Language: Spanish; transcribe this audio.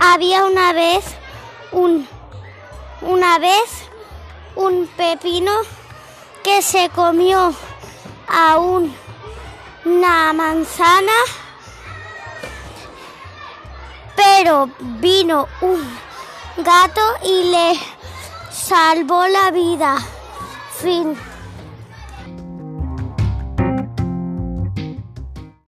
Había una vez un una vez un pepino que se comió a un- una manzana, pero vino un gato y le salvó la vida. Fin.